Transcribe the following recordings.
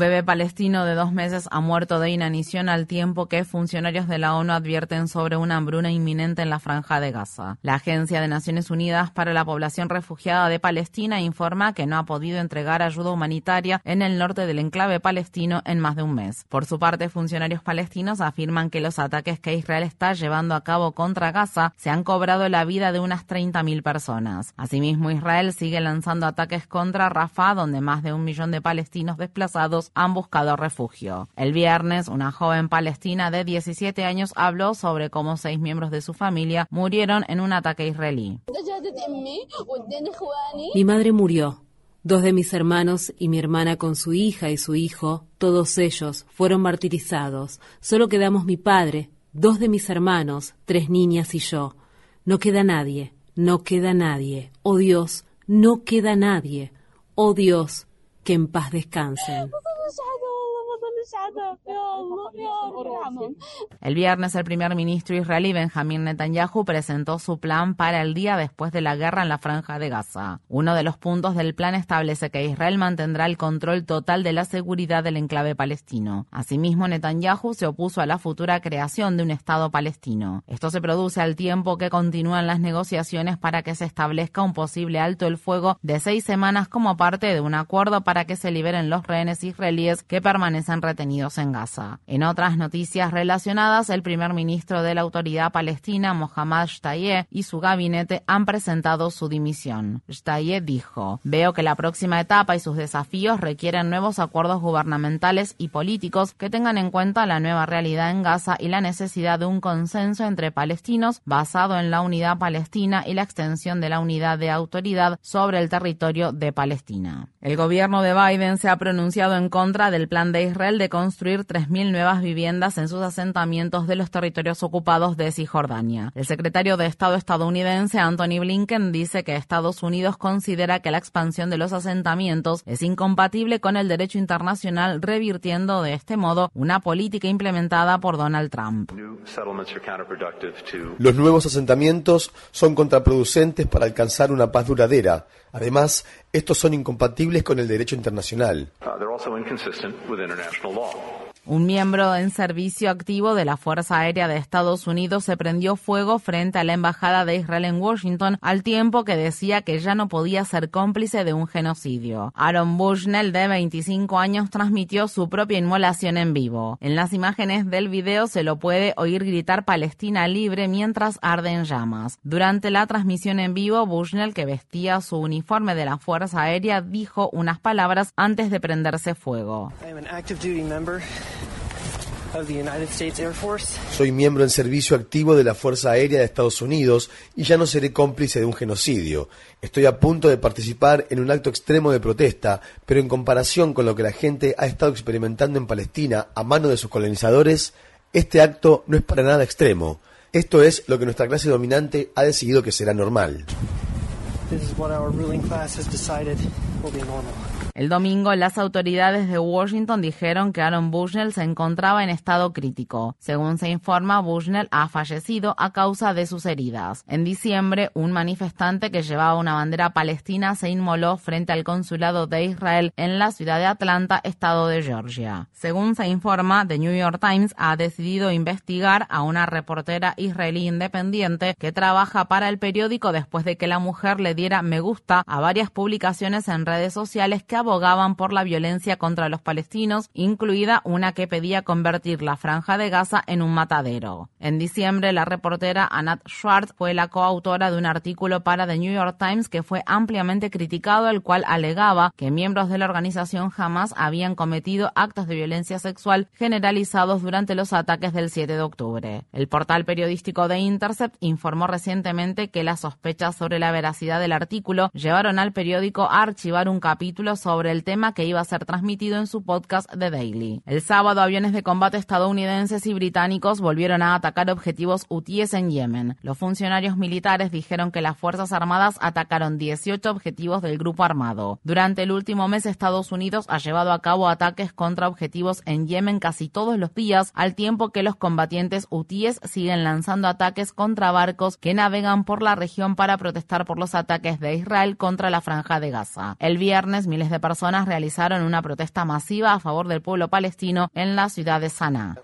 Bebé palestino de dos meses ha muerto de inanición al tiempo que funcionarios de la ONU advierten sobre una hambruna inminente en la franja de Gaza. La Agencia de Naciones Unidas para la Población Refugiada de Palestina informa que no ha podido entregar ayuda humanitaria en el norte del enclave palestino en más de un mes. Por su parte, funcionarios palestinos afirman que los ataques que Israel está llevando a cabo contra Gaza se han cobrado la vida de unas 30.000 personas. Asimismo, Israel sigue lanzando ataques contra Rafah, donde más de un millón de palestinos desplazados han buscado refugio. El viernes, una joven palestina de 17 años habló sobre cómo seis miembros de su familia murieron en un ataque israelí. Mi madre murió. Dos de mis hermanos y mi hermana con su hija y su hijo, todos ellos fueron martirizados. Solo quedamos mi padre, dos de mis hermanos, tres niñas y yo. No queda nadie, no queda nadie. Oh Dios, no queda nadie. Oh Dios, que en paz descansen. El viernes el primer ministro israelí Benjamín Netanyahu presentó su plan para el día después de la guerra en la franja de Gaza. Uno de los puntos del plan establece que Israel mantendrá el control total de la seguridad del enclave palestino. Asimismo, Netanyahu se opuso a la futura creación de un Estado palestino. Esto se produce al tiempo que continúan las negociaciones para que se establezca un posible alto el fuego de seis semanas como parte de un acuerdo para que se liberen los rehenes israelíes que permanecen retenidos en Gaza. En otras noticias relacionadas, el primer ministro de la autoridad palestina, Mohammad Shtayeh, y su gabinete han presentado su dimisión. Shtayeh dijo, veo que la próxima etapa y sus desafíos requieren nuevos acuerdos gubernamentales y políticos que tengan en cuenta la nueva realidad en Gaza y la necesidad de un consenso entre palestinos basado en la unidad palestina y la extensión de la unidad de autoridad sobre el territorio de Palestina. El gobierno de Biden se ha pronunciado en contra del plan de Israel de 3.000 nuevas viviendas en sus asentamientos de los territorios ocupados de Cisjordania. El secretario de Estado estadounidense Anthony Blinken dice que Estados Unidos considera que la expansión de los asentamientos es incompatible con el derecho internacional, revirtiendo de este modo una política implementada por Donald Trump. Los nuevos asentamientos son contraproducentes para alcanzar una paz duradera. Además, estos son incompatibles con el derecho internacional. Un miembro en servicio activo de la Fuerza Aérea de Estados Unidos se prendió fuego frente a la Embajada de Israel en Washington al tiempo que decía que ya no podía ser cómplice de un genocidio. Aaron Bushnell, de 25 años, transmitió su propia inmolación en vivo. En las imágenes del video se lo puede oír gritar Palestina libre mientras arden llamas. Durante la transmisión en vivo, Bushnell, que vestía su uniforme de la Fuerza Aérea, dijo unas palabras antes de prenderse fuego. Soy miembro en servicio activo de la Fuerza Aérea de Estados Unidos y ya no seré cómplice de un genocidio. Estoy a punto de participar en un acto extremo de protesta, pero en comparación con lo que la gente ha estado experimentando en Palestina a mano de sus colonizadores, este acto no es para nada extremo. Esto es lo que nuestra clase dominante ha decidido que será normal. El domingo, las autoridades de Washington dijeron que Aaron Bushnell se encontraba en estado crítico. Según se informa, Bushnell ha fallecido a causa de sus heridas. En diciembre, un manifestante que llevaba una bandera palestina se inmoló frente al consulado de Israel en la ciudad de Atlanta, estado de Georgia. Según se informa, The New York Times ha decidido investigar a una reportera israelí independiente que trabaja para el periódico después de que la mujer le diera me gusta a varias publicaciones en redes sociales que por la violencia contra los palestinos, incluida una que pedía convertir la franja de Gaza en un matadero. En diciembre, la reportera Anat Schwartz fue la coautora de un artículo para The New York Times que fue ampliamente criticado, el cual alegaba que miembros de la organización Hamas habían cometido actos de violencia sexual generalizados durante los ataques del 7 de octubre. El portal periodístico de Intercept informó recientemente que las sospechas sobre la veracidad del artículo llevaron al periódico a archivar un capítulo sobre el tema que iba a ser transmitido en su podcast The Daily. El sábado, aviones de combate estadounidenses y británicos volvieron a atacar objetivos hutíes en Yemen. Los funcionarios militares dijeron que las Fuerzas Armadas atacaron 18 objetivos del grupo armado. Durante el último mes, Estados Unidos ha llevado a cabo ataques contra objetivos en Yemen casi todos los días, al tiempo que los combatientes hutíes siguen lanzando ataques contra barcos que navegan por la región para protestar por los ataques de Israel contra la franja de Gaza. El viernes, miles de personas realizaron una protesta masiva a favor del pueblo palestino en la ciudad de Sanaa.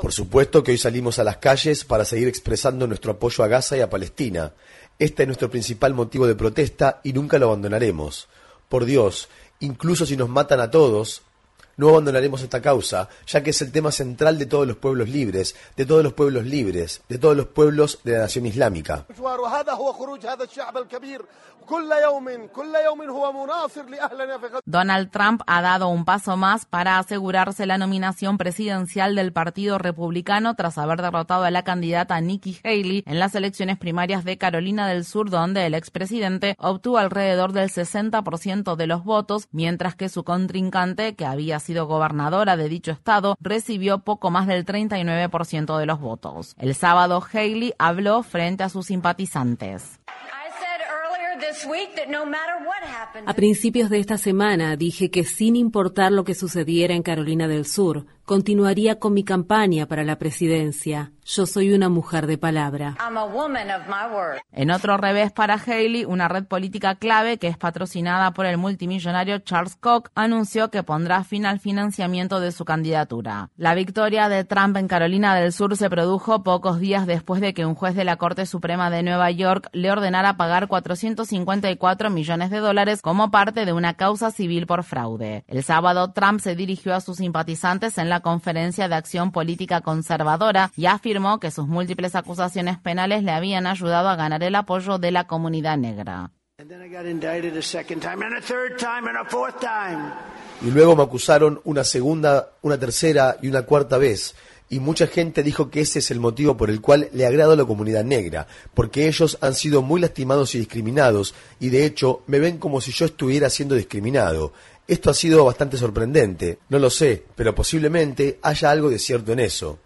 Por supuesto que hoy salimos a las calles para seguir expresando nuestro apoyo a Gaza y a Palestina. Este es nuestro principal motivo de protesta y nunca lo abandonaremos. Por Dios, incluso si nos matan a todos, no abandonaremos esta causa, ya que es el tema central de todos los pueblos libres, de todos los pueblos libres, de todos los pueblos de la nación islámica. Donald Trump ha dado un paso más para asegurarse la nominación presidencial del Partido Republicano tras haber derrotado a la candidata Nikki Haley en las elecciones primarias de Carolina del Sur, donde el expresidente obtuvo alrededor del 60% de los votos, mientras que su contrincante, que había sido gobernadora de dicho estado, recibió poco más del 39% de los votos. El sábado, Haley habló frente a sus simpatizantes. A principios de esta semana dije que sin importar lo que sucediera en Carolina del Sur, continuaría con mi campaña para la presidencia. Yo soy una mujer de palabra. En otro revés para Haley, una red política clave que es patrocinada por el multimillonario Charles Koch anunció que pondrá fin al financiamiento de su candidatura. La victoria de Trump en Carolina del Sur se produjo pocos días después de que un juez de la Corte Suprema de Nueva York le ordenara pagar 454 millones de dólares como parte de una causa civil por fraude. El sábado, Trump se dirigió a sus simpatizantes en la Conferencia de Acción Política Conservadora y afirmó afirmó que sus múltiples acusaciones penales le habían ayudado a ganar el apoyo de la comunidad negra. Y luego me acusaron una segunda, una tercera y una cuarta vez. Y mucha gente dijo que ese es el motivo por el cual le agrado a la comunidad negra, porque ellos han sido muy lastimados y discriminados, y de hecho me ven como si yo estuviera siendo discriminado. Esto ha sido bastante sorprendente. No lo sé, pero posiblemente haya algo de cierto en eso.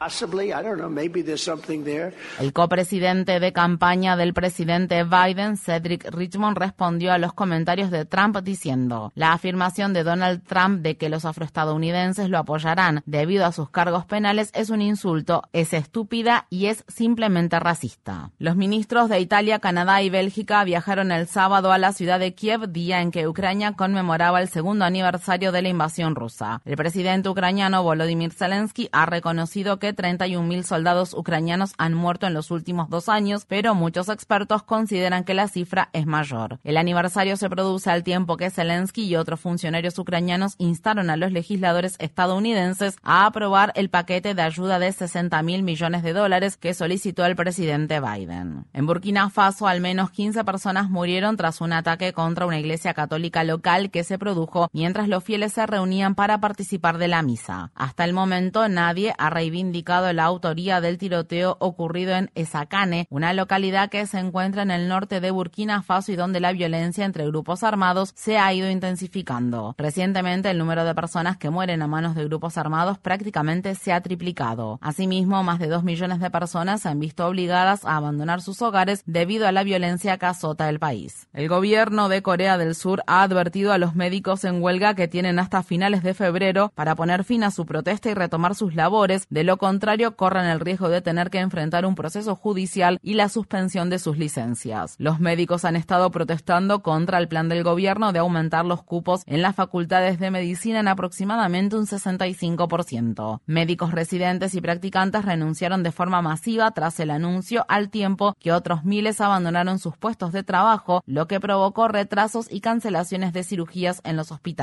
El copresidente de campaña del presidente Biden, Cedric Richmond, respondió a los comentarios de Trump diciendo, la afirmación de Donald Trump de que los afroestadounidenses lo apoyarán debido a sus cargos penales es un insulto, es estúpida y es simplemente racista. Los ministros de Italia, Canadá y Bélgica viajaron el sábado a la ciudad de Kiev, día en que Ucrania conmemoraba el segundo aniversario aniversario de la invasión rusa. El presidente ucraniano Volodymyr Zelensky ha reconocido que 31.000 soldados ucranianos han muerto en los últimos dos años, pero muchos expertos consideran que la cifra es mayor. El aniversario se produce al tiempo que Zelensky y otros funcionarios ucranianos instaron a los legisladores estadounidenses a aprobar el paquete de ayuda de 60 mil millones de dólares que solicitó el presidente Biden. En Burkina Faso, al menos 15 personas murieron tras un ataque contra una iglesia católica local que se produjo mientras los fieles se reunían para participar de la misa. Hasta el momento nadie ha reivindicado la autoría del tiroteo ocurrido en Esacane, una localidad que se encuentra en el norte de Burkina Faso y donde la violencia entre grupos armados se ha ido intensificando. Recientemente el número de personas que mueren a manos de grupos armados prácticamente se ha triplicado. Asimismo, más de dos millones de personas se han visto obligadas a abandonar sus hogares debido a la violencia que azota el país. El gobierno de Corea del Sur ha advertido a los médicos en huelga que tienen hasta finales de febrero para poner fin a su protesta y retomar sus labores. De lo contrario, corren el riesgo de tener que enfrentar un proceso judicial y la suspensión de sus licencias. Los médicos han estado protestando contra el plan del gobierno de aumentar los cupos en las facultades de medicina en aproximadamente un 65%. Médicos residentes y practicantes renunciaron de forma masiva tras el anuncio al tiempo que otros miles abandonaron sus puestos de trabajo, lo que provocó retrasos y cancelaciones de cirugías en los hospitales.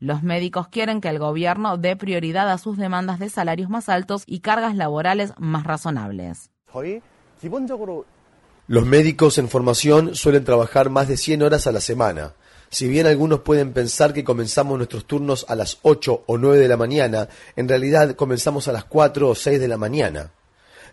Los médicos quieren que el gobierno dé prioridad a sus demandas de salarios más altos y cargas laborales más razonables. Los médicos en formación suelen trabajar más de 100 horas a la semana. Si bien algunos pueden pensar que comenzamos nuestros turnos a las 8 o 9 de la mañana, en realidad comenzamos a las 4 o 6 de la mañana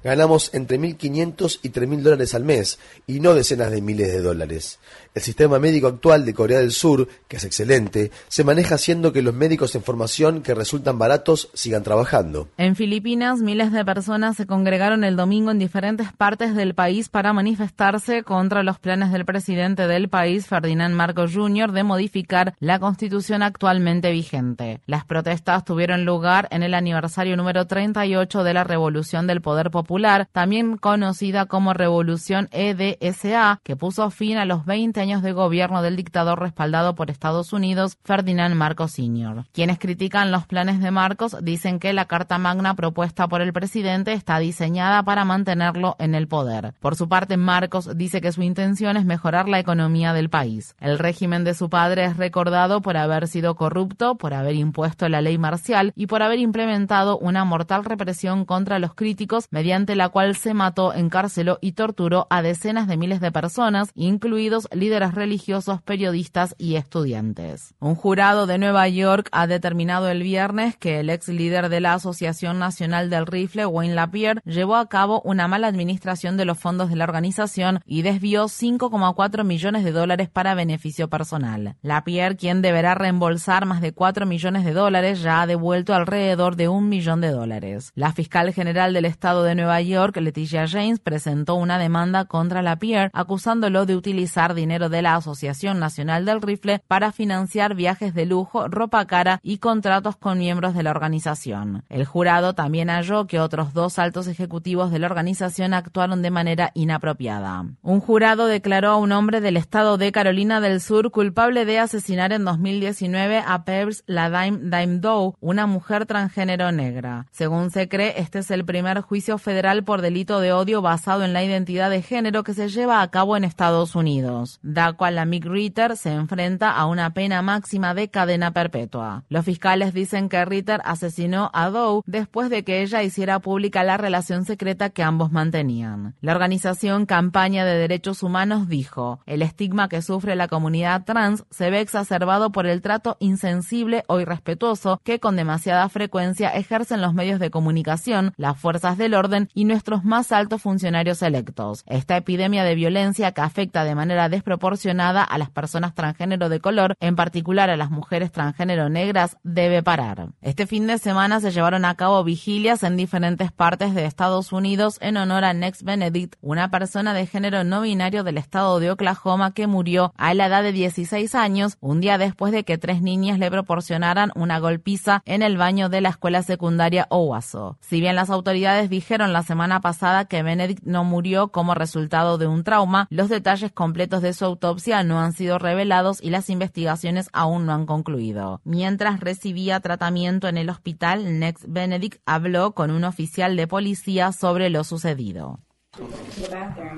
ganamos entre 1.500 y 3.000 dólares al mes y no decenas de miles de dólares. El sistema médico actual de Corea del Sur, que es excelente, se maneja haciendo que los médicos en formación que resultan baratos sigan trabajando. En Filipinas, miles de personas se congregaron el domingo en diferentes partes del país para manifestarse contra los planes del presidente del país, Ferdinand Marcos Jr., de modificar la constitución actualmente vigente. Las protestas tuvieron lugar en el aniversario número 38 de la Revolución del Poder Popular también conocida como Revolución EDSA, que puso fin a los 20 años de gobierno del dictador respaldado por Estados Unidos, Ferdinand Marcos Sr. Quienes critican los planes de Marcos dicen que la Carta Magna propuesta por el presidente está diseñada para mantenerlo en el poder. Por su parte, Marcos dice que su intención es mejorar la economía del país. El régimen de su padre es recordado por haber sido corrupto, por haber impuesto la ley marcial y por haber implementado una mortal represión contra los críticos mediante la cual se mató, encarceló y torturó a decenas de miles de personas, incluidos líderes religiosos, periodistas y estudiantes. Un jurado de Nueva York ha determinado el viernes que el ex líder de la Asociación Nacional del Rifle, Wayne Lapierre, llevó a cabo una mala administración de los fondos de la organización y desvió 5,4 millones de dólares para beneficio personal. Lapierre, quien deberá reembolsar más de 4 millones de dólares, ya ha devuelto alrededor de un millón de dólares. La fiscal general del estado de Nueva Nueva York, Leticia James, presentó una demanda contra la Pierre acusándolo de utilizar dinero de la Asociación Nacional del Rifle para financiar viajes de lujo, ropa cara y contratos con miembros de la organización. El jurado también halló que otros dos altos ejecutivos de la organización actuaron de manera inapropiada. Un jurado declaró a un hombre del estado de Carolina del Sur culpable de asesinar en 2019 a Pebbs Ladime Dime Doe, una mujer transgénero negra. Según se cree, este es el primer juicio federal por delito de odio basado en la identidad de género que se lleva a cabo en Estados Unidos. Da cual la Mick Ritter se enfrenta a una pena máxima de cadena perpetua. Los fiscales dicen que Ritter asesinó a Doe después de que ella hiciera pública la relación secreta que ambos mantenían. La organización Campaña de Derechos Humanos dijo, el estigma que sufre la comunidad trans se ve exacerbado por el trato insensible o irrespetuoso que con demasiada frecuencia ejercen los medios de comunicación, las fuerzas del orden y nuestros más altos funcionarios electos. Esta epidemia de violencia que afecta de manera desproporcionada a las personas transgénero de color, en particular a las mujeres transgénero negras, debe parar. Este fin de semana se llevaron a cabo vigilias en diferentes partes de Estados Unidos en honor a Next Benedict, una persona de género no binario del estado de Oklahoma que murió a la edad de 16 años, un día después de que tres niñas le proporcionaran una golpiza en el baño de la escuela secundaria Owasso. Si bien las autoridades dijeron la semana pasada que Benedict no murió como resultado de un trauma. Los detalles completos de su autopsia no han sido revelados y las investigaciones aún no han concluido. Mientras recibía tratamiento en el hospital, Next Benedict habló con un oficial de policía sobre lo sucedido.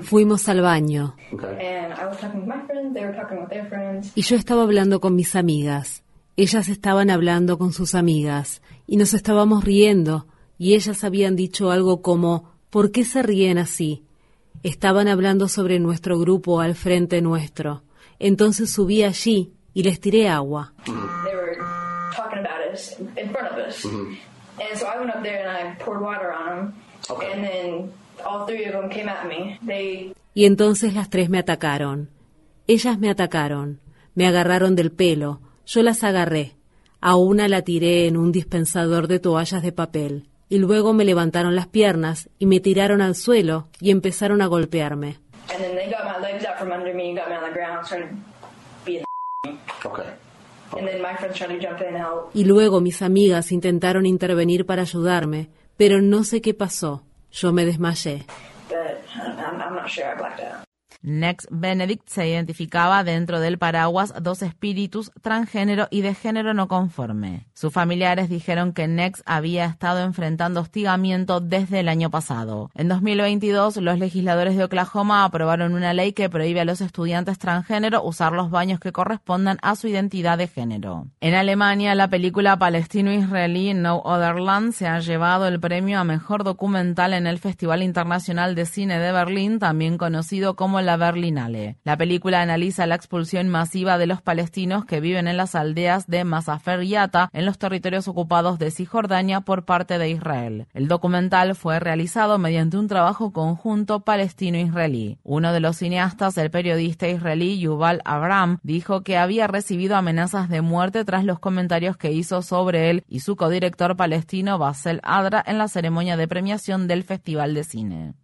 Fuimos al baño. Y yo estaba hablando con mis amigas. Ellas estaban hablando con sus amigas y nos estábamos riendo y ellas habían dicho algo como ¿Por qué se ríen así? Estaban hablando sobre nuestro grupo al frente nuestro. Entonces subí allí y les tiré agua. Y entonces las tres me atacaron. Ellas me atacaron, me agarraron del pelo, yo las agarré. A una la tiré en un dispensador de toallas de papel y luego me levantaron las piernas y me tiraron al suelo y empezaron a golpearme. Y luego mis amigas intentaron intervenir para ayudarme, pero no sé qué pasó. Yo me desmayé. Nex Benedict se identificaba dentro del paraguas dos espíritus transgénero y de género no conforme. Sus familiares dijeron que Nex había estado enfrentando hostigamiento desde el año pasado. En 2022, los legisladores de Oklahoma aprobaron una ley que prohíbe a los estudiantes transgénero usar los baños que correspondan a su identidad de género. En Alemania, la película palestino-israelí No Other Land se ha llevado el premio a mejor documental en el Festival Internacional de Cine de Berlín, también conocido como la Berlinale. La película analiza la expulsión masiva de los palestinos que viven en las aldeas de Masafer y en los territorios ocupados de Cisjordania por parte de Israel. El documental fue realizado mediante un trabajo conjunto palestino-israelí. Uno de los cineastas, el periodista israelí Yuval Abraham, dijo que había recibido amenazas de muerte tras los comentarios que hizo sobre él y su codirector palestino Basel Adra en la ceremonia de premiación del Festival de Cine.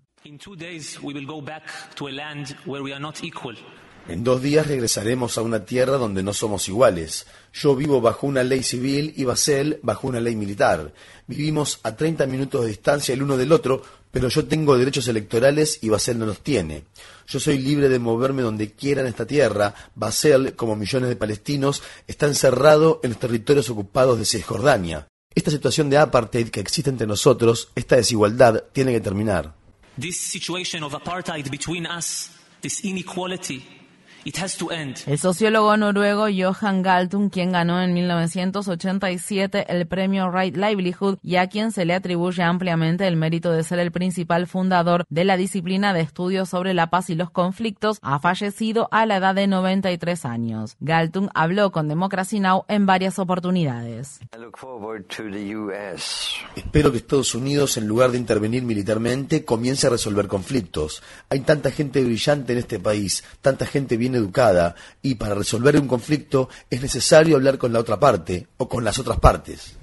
En dos días regresaremos a una tierra donde no somos iguales. Yo vivo bajo una ley civil y Basel bajo una ley militar. Vivimos a 30 minutos de distancia el uno del otro, pero yo tengo derechos electorales y Basel no los tiene. Yo soy libre de moverme donde quiera en esta tierra. Basel, como millones de palestinos, está encerrado en los territorios ocupados de Cisjordania. Esta situación de apartheid que existe entre nosotros, esta desigualdad, tiene que terminar. This situation of apartheid between us, this inequality, it has to end. El sociólogo noruego Johan Galtung, quien ganó en 1987 el premio Right Livelihood y a quien se le atribuye ampliamente el mérito de ser el principal fundador de la disciplina de estudios sobre la paz y los conflictos, ha fallecido a la edad de 93 años. Galtung habló con Democracy Now! en varias oportunidades. Espero que Estados Unidos, en lugar de intervenir militarmente, comience a resolver conflictos. Hay tanta gente brillante en este país, tanta gente bien educada, y para resolver un conflicto es necesario hablar con la otra parte o con las otras partes.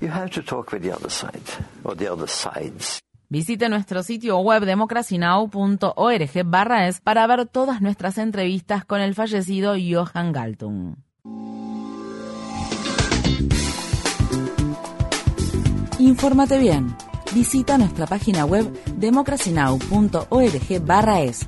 Visite nuestro sitio web democracynow.org barra es para ver todas nuestras entrevistas con el fallecido Johan Galtung. Infórmate bien. Visita nuestra página web democracynow.org barra es.